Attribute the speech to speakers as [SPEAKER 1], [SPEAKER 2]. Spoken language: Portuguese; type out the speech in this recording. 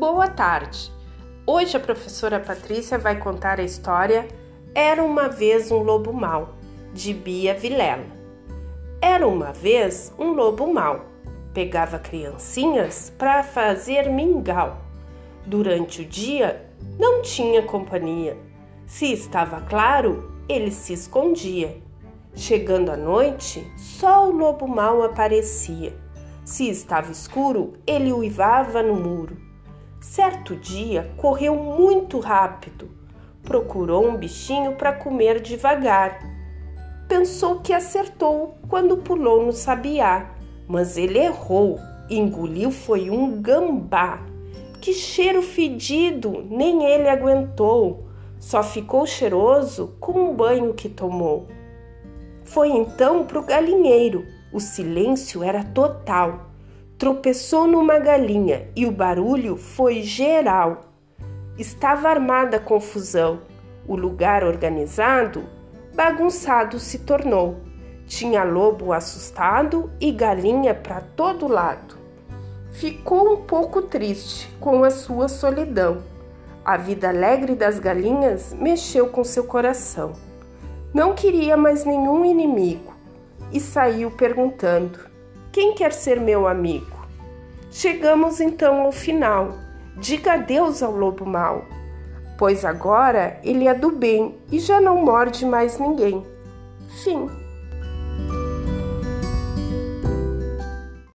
[SPEAKER 1] Boa tarde. Hoje a professora Patrícia vai contar a história Era uma vez um lobo mau, de Bia Vilela. Era uma vez um lobo mau. Pegava criancinhas para fazer mingau. Durante o dia não tinha companhia. Se estava claro, ele se escondia. Chegando à noite, só o lobo mau aparecia. Se estava escuro, ele uivava no muro. Certo dia, correu muito rápido. Procurou um bichinho para comer devagar. Pensou que acertou quando pulou no sabiá, mas ele errou. Engoliu foi um gambá. Que cheiro fedido, nem ele aguentou. Só ficou cheiroso com o banho que tomou. Foi então para o galinheiro. O silêncio era total tropeçou numa galinha e o barulho foi geral. Estava armada a confusão. O lugar organizado, bagunçado se tornou. Tinha lobo assustado e galinha para todo lado. Ficou um pouco triste com a sua solidão. A vida alegre das galinhas mexeu com seu coração. Não queria mais nenhum inimigo e saiu perguntando: quem quer ser meu amigo? Chegamos então ao final. Diga adeus ao lobo mau, pois agora ele é do bem e já não morde mais ninguém. Fim.